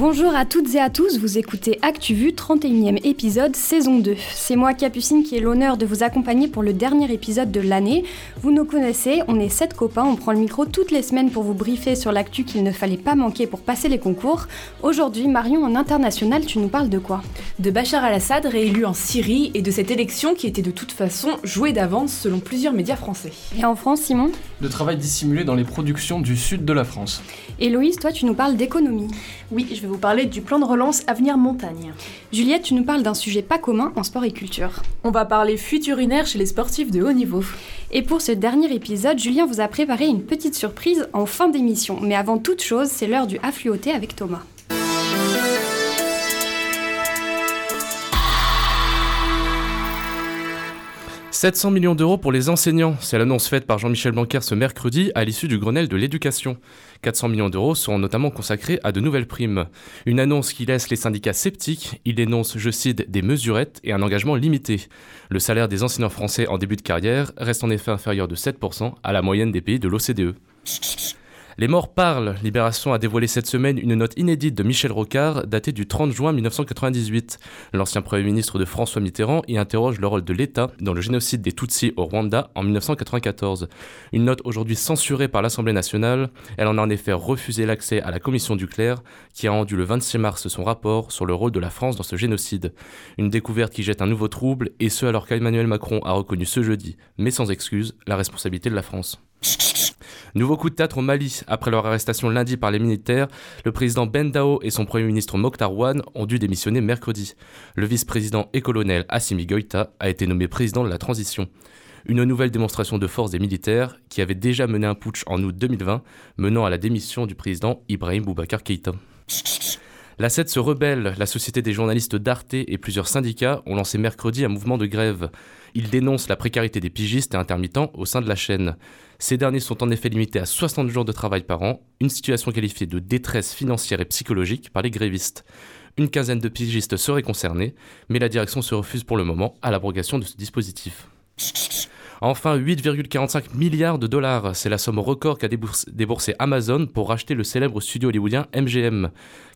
Bonjour à toutes et à tous, vous écoutez ActuVu, 31e épisode, saison 2. C'est moi Capucine qui ai l'honneur de vous accompagner pour le dernier épisode de l'année. Vous nous connaissez, on est sept copains, on prend le micro toutes les semaines pour vous briefer sur l'actu qu'il ne fallait pas manquer pour passer les concours. Aujourd'hui, Marion, en international, tu nous parles de quoi? De Bachar al-Assad réélu en Syrie et de cette élection qui était de toute façon jouée d'avance selon plusieurs médias français. Et en France, Simon? De travail dissimulé dans les productions du sud de la France. Héloïse, toi, tu nous parles d'économie. Oui, je vais vous parler du plan de relance Avenir Montagne. Juliette, tu nous parles d'un sujet pas commun en sport et culture. On va parler fuite urinaire chez les sportifs de haut niveau. Et pour ce dernier épisode, Julien vous a préparé une petite surprise en fin d'émission. Mais avant toute chose, c'est l'heure du affluoté avec Thomas. 700 millions d'euros pour les enseignants, c'est l'annonce faite par Jean-Michel Blanquer ce mercredi à l'issue du Grenelle de l'éducation. 400 millions d'euros seront notamment consacrés à de nouvelles primes. Une annonce qui laisse les syndicats sceptiques, il dénonce, je cite, des mesurettes et un engagement limité. Le salaire des enseignants français en début de carrière reste en effet inférieur de 7% à la moyenne des pays de l'OCDE. Les morts parlent. Libération a dévoilé cette semaine une note inédite de Michel Rocard datée du 30 juin 1998. L'ancien Premier ministre de François Mitterrand y interroge le rôle de l'État dans le génocide des Tutsis au Rwanda en 1994. Une note aujourd'hui censurée par l'Assemblée nationale. Elle en a en effet refusé l'accès à la commission du clerc qui a rendu le 26 mars son rapport sur le rôle de la France dans ce génocide. Une découverte qui jette un nouveau trouble et ce alors qu'Emmanuel Macron a reconnu ce jeudi, mais sans excuse, la responsabilité de la France. Nouveau coup de théâtre au Mali. Après leur arrestation lundi par les militaires, le président Ben Dao et son premier ministre Mokhtar Ouane ont dû démissionner mercredi. Le vice-président et colonel Assimi Goïta a été nommé président de la transition. Une nouvelle démonstration de force des militaires qui avait déjà mené un putsch en août 2020, menant à la démission du président Ibrahim Boubacar Keïta. La se rebelle. La Société des journalistes d'Arte et plusieurs syndicats ont lancé mercredi un mouvement de grève. Ils dénoncent la précarité des pigistes et intermittents au sein de la chaîne. Ces derniers sont en effet limités à 60 jours de travail par an, une situation qualifiée de détresse financière et psychologique par les grévistes. Une quinzaine de pigistes seraient concernés, mais la direction se refuse pour le moment à l'abrogation de ce dispositif. Enfin, 8,45 milliards de dollars, c'est la somme record qu'a déboursé Amazon pour racheter le célèbre studio hollywoodien MGM.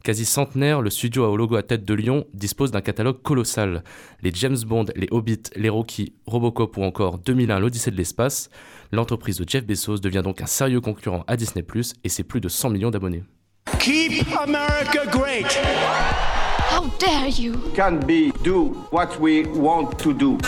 Quasi centenaire, le studio au logo à tête de lion dispose d'un catalogue colossal. Les James Bond, les Hobbits, les Rocky, Robocop ou encore 2001 l'Odyssée de l'espace, l'entreprise de Jeff Bezos devient donc un sérieux concurrent à Disney+, et c'est plus de 100 millions d'abonnés. Keep America great. How dare you? Can be do what we want to do.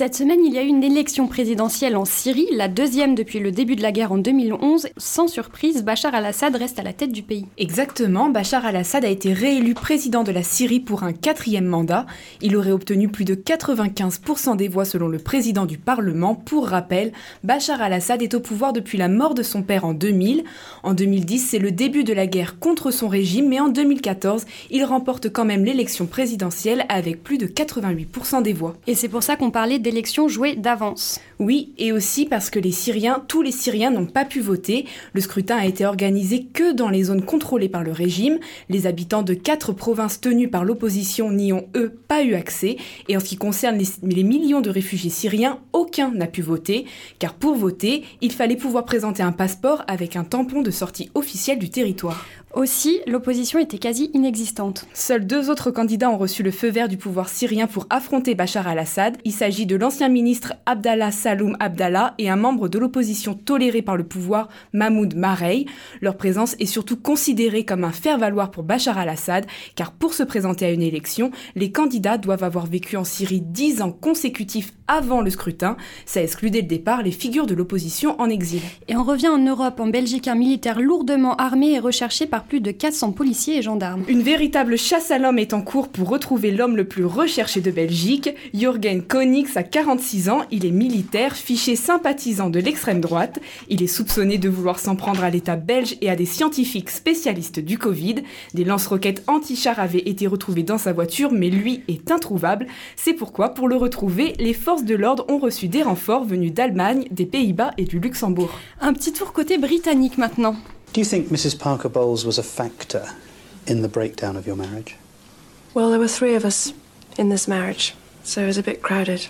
Cette semaine, il y a eu une élection présidentielle en Syrie, la deuxième depuis le début de la guerre en 2011. Sans surprise, Bachar al-Assad reste à la tête du pays. Exactement, Bachar al-Assad a été réélu président de la Syrie pour un quatrième mandat. Il aurait obtenu plus de 95% des voix selon le président du Parlement. Pour rappel, Bachar al-Assad est au pouvoir depuis la mort de son père en 2000. En 2010, c'est le début de la guerre contre son régime, mais en 2014, il remporte quand même l'élection présidentielle avec plus de 88% des voix. Et c'est pour ça qu'on parlait d'élections jouées d'avance. Oui, et aussi parce que les Syriens, tous les Syriens n'ont pas pu voter. Le scrutin a été organisé que dans les zones contrôlées par le régime. Les habitants de quatre provinces tenues par l'opposition n'y ont, eux, pas eu accès. Et en ce qui concerne les, les millions de réfugiés syriens, aucun n'a pu voter. Car pour voter, il fallait pouvoir présenter un passeport avec un tampon de sortie officielle du territoire. Aussi, l'opposition était quasi inexistante. Seuls deux autres candidats ont reçu le feu vert du pouvoir syrien pour affronter Bachar al-Assad. Il s'agit de l'ancien ministre Abdallah Saloum Abdallah et un membre de l'opposition toléré par le pouvoir, Mahmoud Marey. Leur présence est surtout considérée comme un faire-valoir pour Bachar al-Assad, car pour se présenter à une élection, les candidats doivent avoir vécu en Syrie dix ans consécutifs avant le scrutin. Ça exclut dès le départ les figures de l'opposition en exil. Et on revient en Europe, en Belgique, un militaire lourdement armé est recherché par plus de 400 policiers et gendarmes. Une véritable chasse à l'homme est en cours pour retrouver l'homme le plus recherché de Belgique. Jürgen Konix a 46 ans, il est militaire, fiché sympathisant de l'extrême droite. Il est soupçonné de vouloir s'en prendre à l'État belge et à des scientifiques spécialistes du Covid. Des lance-roquettes anti-chars avaient été retrouvés dans sa voiture, mais lui est introuvable. C'est pourquoi, pour le retrouver, les forces de l'ordre ont reçu des renforts venus d'Allemagne, des Pays-Bas et du Luxembourg. Un petit tour côté britannique maintenant. Do you think Mrs. Parker Bowles was a factor in the breakdown of your marriage? Well, there were three of us in this marriage, so it was a bit crowded.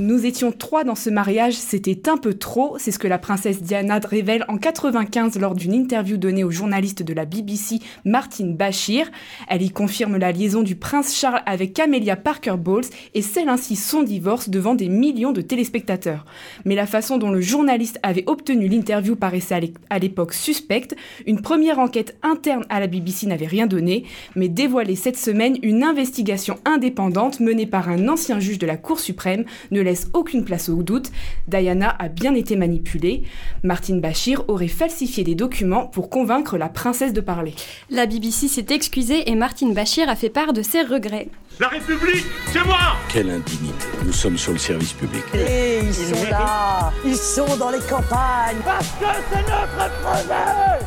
Nous étions trois dans ce mariage, c'était un peu trop, c'est ce que la princesse Diana révèle en 95 lors d'une interview donnée au journaliste de la BBC Martine Bachir. Elle y confirme la liaison du prince Charles avec Camélia Parker Bowles et scelle ainsi son divorce devant des millions de téléspectateurs. Mais la façon dont le journaliste avait obtenu l'interview paraissait à l'époque suspecte. Une première enquête interne à la BBC n'avait rien donné, mais dévoilé cette semaine une investigation indépendante menée par un ancien juge de la Cour suprême ne laisse aucune place au doute. Diana a bien été manipulée. Martine Bachir aurait falsifié des documents pour convaincre la princesse de parler. La BBC s'est excusée et Martine Bachir a fait part de ses regrets. La République, c'est moi Quelle indignité. Nous sommes sur le service public. Et ils sont là Ils sont dans les campagnes Parce que c'est notre projet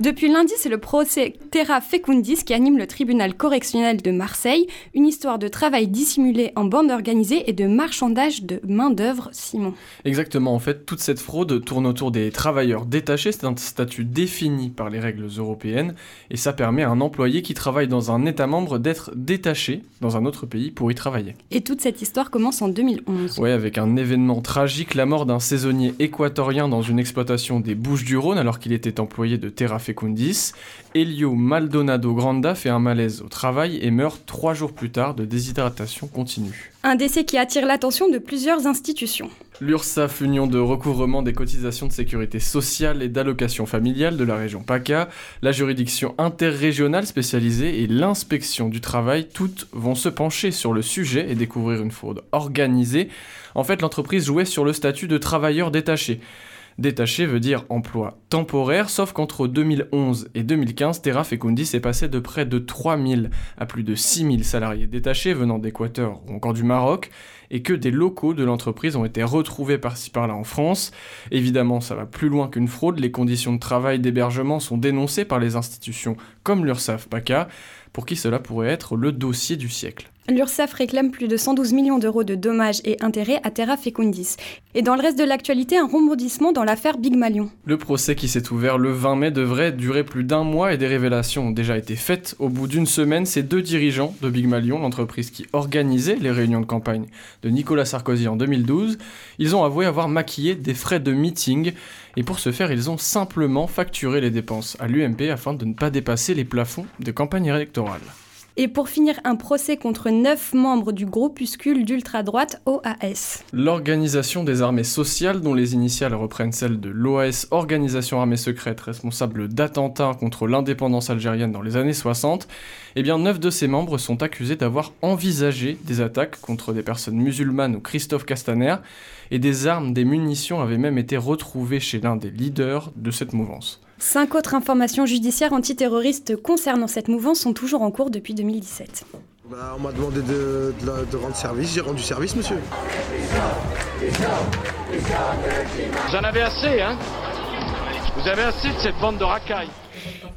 depuis lundi, c'est le procès Terra Fecundis qui anime le tribunal correctionnel de Marseille, une histoire de travail dissimulé en bande organisée et de marchandage de main-d'œuvre, Simon. Exactement, en fait, toute cette fraude tourne autour des travailleurs détachés, c'est un statut défini par les règles européennes, et ça permet à un employé qui travaille dans un État membre d'être détaché dans un autre pays pour y travailler. Et toute cette histoire commence en 2011. Oui, avec un événement tragique, la mort d'un saisonnier équatorien dans une exploitation des Bouches du Rhône alors qu'il était employé de Terra Fecundis, Elio Maldonado Granda fait un malaise au travail et meurt trois jours plus tard de déshydratation continue. Un décès qui attire l'attention de plusieurs institutions. L'URSSAF, Union de recouvrement des cotisations de sécurité sociale et d'allocation familiale de la région PACA, la juridiction interrégionale spécialisée et l'inspection du travail, toutes vont se pencher sur le sujet et découvrir une fraude organisée. En fait, l'entreprise jouait sur le statut de travailleur détaché. Détaché veut dire emploi temporaire, sauf qu'entre 2011 et 2015, Terra Fecundis est passé de près de 3000 à plus de 6000 salariés détachés venant d'Équateur ou encore du Maroc, et que des locaux de l'entreprise ont été retrouvés par-ci par-là en France. Évidemment, ça va plus loin qu'une fraude, les conditions de travail d'hébergement sont dénoncées par les institutions comme l'URSSAF PACA, pour qui cela pourrait être le dossier du siècle. L'URSSAF réclame plus de 112 millions d'euros de dommages et intérêts à Terra Fecundis. Et dans le reste de l'actualité, un rebondissement dans l'affaire Big Malion. Le procès qui s'est ouvert le 20 mai devrait durer plus d'un mois et des révélations ont déjà été faites. Au bout d'une semaine, ces deux dirigeants de Big Malion, l'entreprise qui organisait les réunions de campagne de Nicolas Sarkozy en 2012, ils ont avoué avoir maquillé des frais de meeting et pour ce faire, ils ont simplement facturé les dépenses à l'UMP afin de ne pas dépasser les plafonds de campagne électorale. Et pour finir, un procès contre neuf membres du groupuscule d'ultra-droite OAS. L'Organisation des armées sociales, dont les initiales reprennent celles de l'OAS, Organisation armée secrète responsable d'attentats contre l'indépendance algérienne dans les années 60, eh bien neuf de ses membres sont accusés d'avoir envisagé des attaques contre des personnes musulmanes ou Christophe Castaner, et des armes, des munitions avaient même été retrouvées chez l'un des leaders de cette mouvance. Cinq autres informations judiciaires antiterroristes concernant cette mouvance sont toujours en cours depuis 2017. Bah, on m'a demandé de, de, de, rendre service, j'ai rendu service, monsieur. Vous en avez assez, hein Vous avez assez de cette bande de racailles.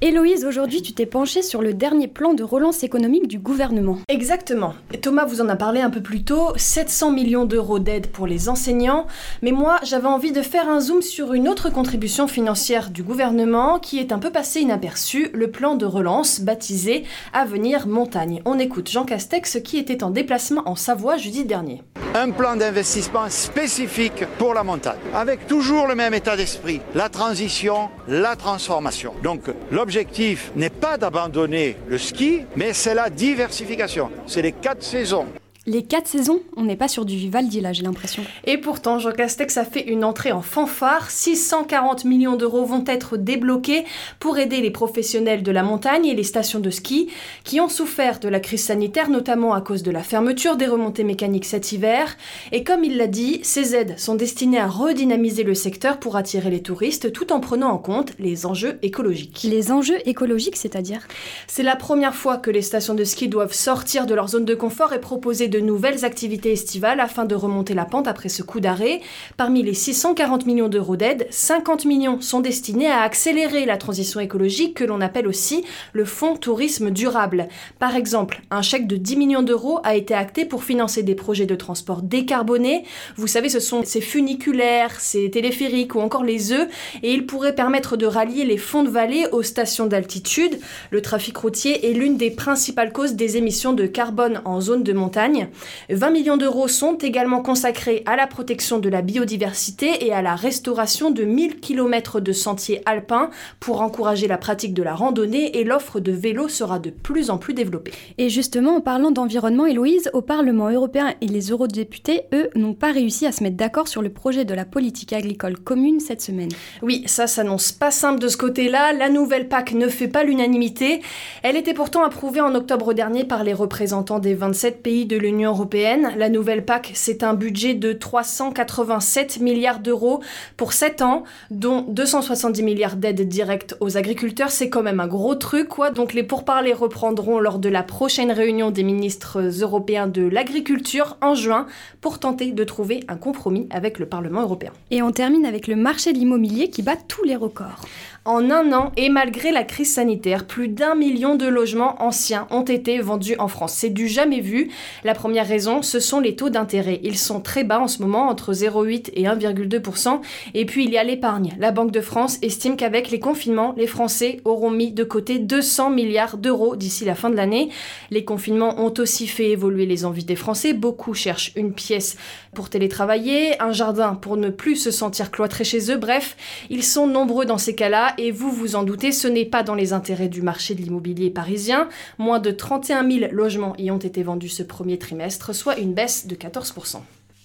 Héloïse, aujourd'hui, tu t'es penchée sur le dernier plan de relance économique du gouvernement. Exactement. Thomas vous en a parlé un peu plus tôt, 700 millions d'euros d'aide pour les enseignants, mais moi j'avais envie de faire un zoom sur une autre contribution financière du gouvernement qui est un peu passée inaperçue, le plan de relance baptisé Avenir Montagne. On écoute Jean Castex qui était en déplacement en Savoie jeudi dernier. Un plan d'investissement spécifique pour la montagne, avec toujours le même état d'esprit, la transition, la transformation. Donc l'objectif n'est pas d'abandonner le ski, mais c'est la diversification. C'est les quatre saisons. Les quatre saisons, on n'est pas sur du Vivaldi là, j'ai l'impression. Et pourtant, Jean Castex a fait une entrée en fanfare. 640 millions d'euros vont être débloqués pour aider les professionnels de la montagne et les stations de ski qui ont souffert de la crise sanitaire, notamment à cause de la fermeture des remontées mécaniques cet hiver. Et comme il l'a dit, ces aides sont destinées à redynamiser le secteur pour attirer les touristes tout en prenant en compte les enjeux écologiques. Les enjeux écologiques, c'est-à-dire? C'est la première fois que les stations de ski doivent sortir de leur zone de confort et proposer de nouvelles activités estivales afin de remonter la pente après ce coup d'arrêt. Parmi les 640 millions d'euros d'aide, 50 millions sont destinés à accélérer la transition écologique que l'on appelle aussi le Fonds Tourisme Durable. Par exemple, un chèque de 10 millions d'euros a été acté pour financer des projets de transport décarbonés. Vous savez, ce sont ces funiculaires, ces téléphériques ou encore les œufs, et ils pourraient permettre de rallier les fonds de vallée aux stations d'altitude. Le trafic routier est l'une des principales causes des émissions de carbone en zone de montagne. Bretagne. 20 millions d'euros sont également consacrés à la protection de la biodiversité et à la restauration de 1000 km de sentiers alpins pour encourager la pratique de la randonnée et l'offre de vélos sera de plus en plus développée. Et justement, en parlant d'environnement, Héloïse, au Parlement européen et les eurodéputés, eux, n'ont pas réussi à se mettre d'accord sur le projet de la politique agricole commune cette semaine. Oui, ça s'annonce pas simple de ce côté-là. La nouvelle PAC ne fait pas l'unanimité. Elle était pourtant approuvée en octobre dernier par les représentants des 27 pays de l'Union européenne. La nouvelle PAC, c'est un budget de 387 milliards d'euros pour 7 ans, dont 270 milliards d'aides directes aux agriculteurs. C'est quand même un gros truc, quoi. Donc les pourparlers reprendront lors de la prochaine réunion des ministres européens de l'agriculture en juin pour tenter de trouver un compromis avec le Parlement européen. Et on termine avec le marché de l'immobilier qui bat tous les records. En un an, et malgré la crise sanitaire, plus d'un million de logements anciens ont été vendus en France. C'est du jamais vu. La première raison, ce sont les taux d'intérêt. Ils sont très bas en ce moment, entre 0,8 et 1,2%. Et puis il y a l'épargne. La Banque de France estime qu'avec les confinements, les Français auront mis de côté 200 milliards d'euros d'ici la fin de l'année. Les confinements ont aussi fait évoluer les envies des Français. Beaucoup cherchent une pièce pour télétravailler, un jardin pour ne plus se sentir cloîtré chez eux. Bref, ils sont nombreux dans ces cas-là et vous vous en doutez, ce n'est pas dans les intérêts du marché de l'immobilier parisien. Moins de 31 000 logements y ont été vendus ce premier trimestre, soit une baisse de 14%.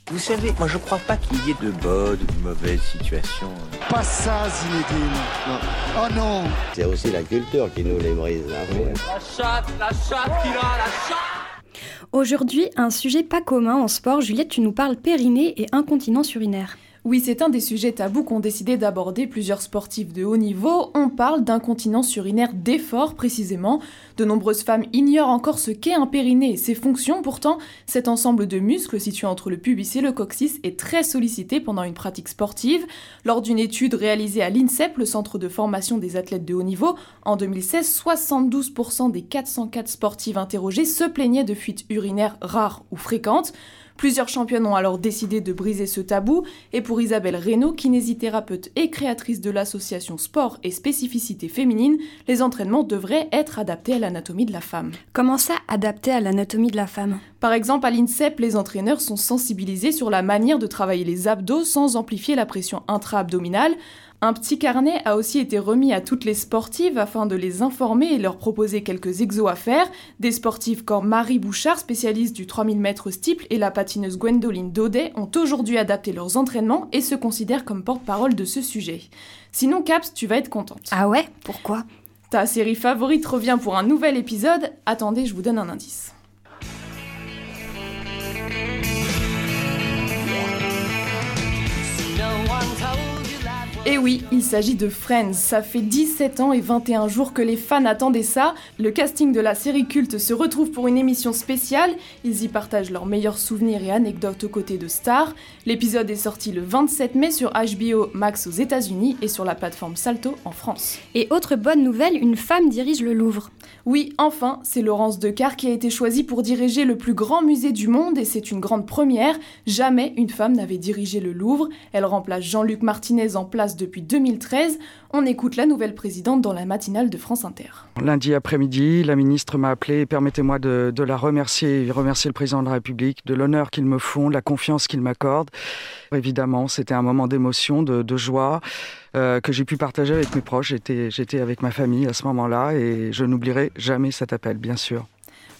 Vous savez, moi je crois pas qu'il y ait de bonnes ou de mauvaises situations. Pas ça, Zinedine. Non. Oh non C'est aussi la culture qui nous les brise. Hein. La chatte, la chatte qui a, la chatte Aujourd'hui, un sujet pas commun en sport. Juliette, tu nous parles périnée et incontinence urinaire. Oui, c'est un des sujets tabous qu'ont décidé d'aborder plusieurs sportifs de haut niveau. On parle d'incontinence urinaire d'effort précisément. De nombreuses femmes ignorent encore ce qu'est un périnée et ses fonctions. Pourtant, cet ensemble de muscles situé entre le pubis et le coccyx est très sollicité pendant une pratique sportive. Lors d'une étude réalisée à l'INSEP, le centre de formation des athlètes de haut niveau, en 2016, 72% des 404 sportives interrogées se plaignaient de fuites urinaires rares ou fréquentes. Plusieurs championnes ont alors décidé de briser ce tabou, et pour Isabelle Reynaud, kinésithérapeute et créatrice de l'association Sport et Spécificité Féminine, les entraînements devraient être adaptés à l'anatomie de la femme. Comment ça, adapté à l'anatomie de la femme? Par exemple, à l'INSEP, les entraîneurs sont sensibilisés sur la manière de travailler les abdos sans amplifier la pression intra-abdominale, un petit carnet a aussi été remis à toutes les sportives afin de les informer et leur proposer quelques exos à faire. Des sportives comme Marie Bouchard, spécialiste du 3000 mètres steeple, et la patineuse Gwendoline Daudet ont aujourd'hui adapté leurs entraînements et se considèrent comme porte-parole de ce sujet. Sinon, Caps, tu vas être contente. Ah ouais? Pourquoi? Ta série favorite revient pour un nouvel épisode. Attendez, je vous donne un indice. Et oui, il s'agit de Friends. Ça fait 17 ans et 21 jours que les fans attendaient ça. Le casting de la série culte se retrouve pour une émission spéciale. Ils y partagent leurs meilleurs souvenirs et anecdotes aux côtés de stars. L'épisode est sorti le 27 mai sur HBO Max aux États-Unis et sur la plateforme Salto en France. Et autre bonne nouvelle, une femme dirige le Louvre. Oui, enfin, c'est Laurence Decar qui a été choisie pour diriger le plus grand musée du monde et c'est une grande première. Jamais une femme n'avait dirigé le Louvre. Elle remplace Jean-Luc Martinez en place depuis 2013. On écoute la nouvelle présidente dans la matinale de France Inter. Lundi après-midi, la ministre m'a appelé et permettez-moi de, la remercier, remercier le président de la République de l'honneur qu'ils me font, de la confiance qu'ils m'accordent. Évidemment, c'était un moment d'émotion, de, joie euh, que j'ai pu partager avec mes proches. J'étais avec ma famille à ce moment-là et je n'oublierai jamais cet appel, bien sûr.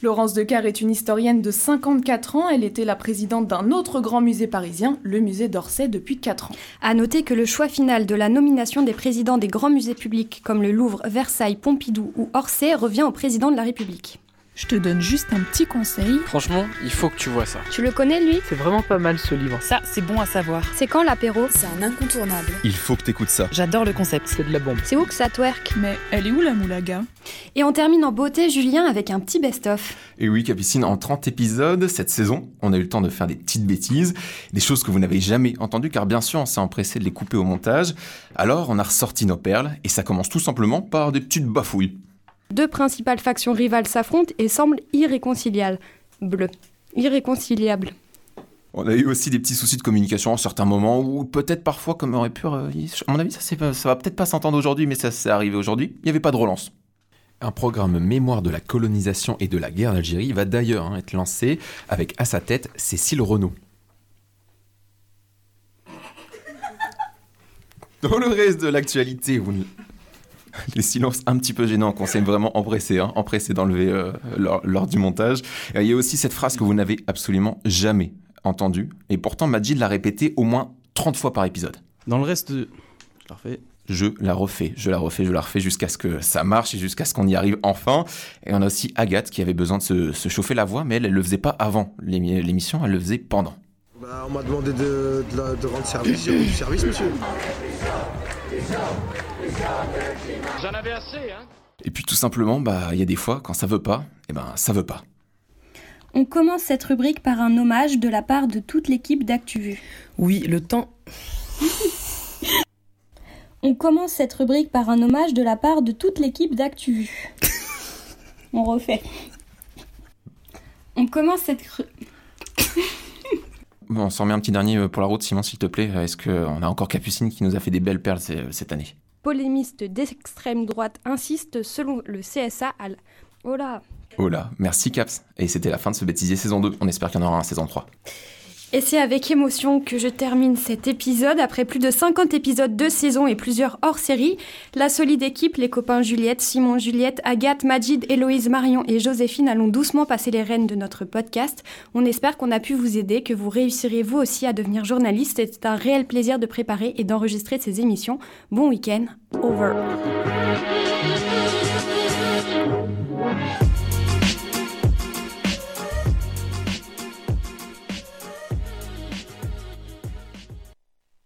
Laurence Decar est une historienne de 54 ans. Elle était la présidente d'un autre grand musée parisien, le musée d'Orsay, depuis 4 ans. À noter que le choix final de la nomination des présidents des grands musées publics comme le Louvre, Versailles, Pompidou ou Orsay revient au président de la République. Je te donne juste un petit conseil. Franchement, il faut que tu vois ça. Tu le connais, lui? C'est vraiment pas mal ce livre. Ça, c'est bon à savoir. C'est quand l'apéro? C'est un incontournable. Il faut que t'écoutes ça. J'adore le concept. C'est de la bombe. C'est où que ça twerk? Mais elle est où la moulaga? Et on termine en beauté, Julien, avec un petit best-of. Et oui, Capucine, en 30 épisodes, cette saison, on a eu le temps de faire des petites bêtises, des choses que vous n'avez jamais entendues, car bien sûr, on s'est empressé de les couper au montage. Alors, on a ressorti nos perles, et ça commence tout simplement par des petites bafouilles. Deux principales factions rivales s'affrontent et semblent irréconciliables. Bleu. Irréconciliables. On a eu aussi des petits soucis de communication à certains moments, ou peut-être parfois, comme on aurait pu. Euh, à mon avis, ça, ça va peut-être pas s'entendre aujourd'hui, mais ça s'est arrivé aujourd'hui. Il n'y avait pas de relance. Un programme mémoire de la colonisation et de la guerre d'Algérie va d'ailleurs hein, être lancé avec à sa tête Cécile Renaud. Dans le reste de l'actualité, vous... les silences un petit peu gênants qu'on s'est vraiment empressé, hein, empressé d'enlever euh, lors, lors, du montage. Il y a aussi cette phrase que vous n'avez absolument jamais entendue, et pourtant Majid l'a répétée au moins 30 fois par épisode. Dans le reste de... Je la refais. Je la refais, je la refais, je la refais jusqu'à ce que ça marche et jusqu'à ce qu'on y arrive enfin. Et on a aussi Agathe qui avait besoin de se, se chauffer la voix, mais elle, elle le faisait pas avant l'émission, elle le faisait pendant. Bah, on m'a demandé de, de, de, rendre service, j'ai rendu service, monsieur. J'en avais assez, hein Et puis tout simplement, bah, il y a des fois, quand ça veut pas, et ben ça veut pas. On commence cette rubrique par un hommage de la part de toute l'équipe d'ActuVu. Oui, le temps. On commence cette rubrique par un hommage de la part de toute l'équipe d'ActuVu. On refait. On commence cette Bon, on s'en remet un petit dernier pour la route, Simon, s'il te plaît. Est-ce qu'on a encore Capucine qui nous a fait des belles perles cette année? Polémiste d'extrême droite insiste selon le CSA à l... Oh Oh merci Caps. Et c'était la fin de ce bêtisier saison 2. On espère qu'il y en aura un saison 3. Et c'est avec émotion que je termine cet épisode. Après plus de 50 épisodes de saison et plusieurs hors-série, la solide équipe, les copains Juliette, Simon, Juliette, Agathe, Majid, Héloïse, Marion et Joséphine allons doucement passer les rênes de notre podcast. On espère qu'on a pu vous aider, que vous réussirez vous aussi à devenir journaliste. C'est un réel plaisir de préparer et d'enregistrer ces émissions. Bon week-end. Over.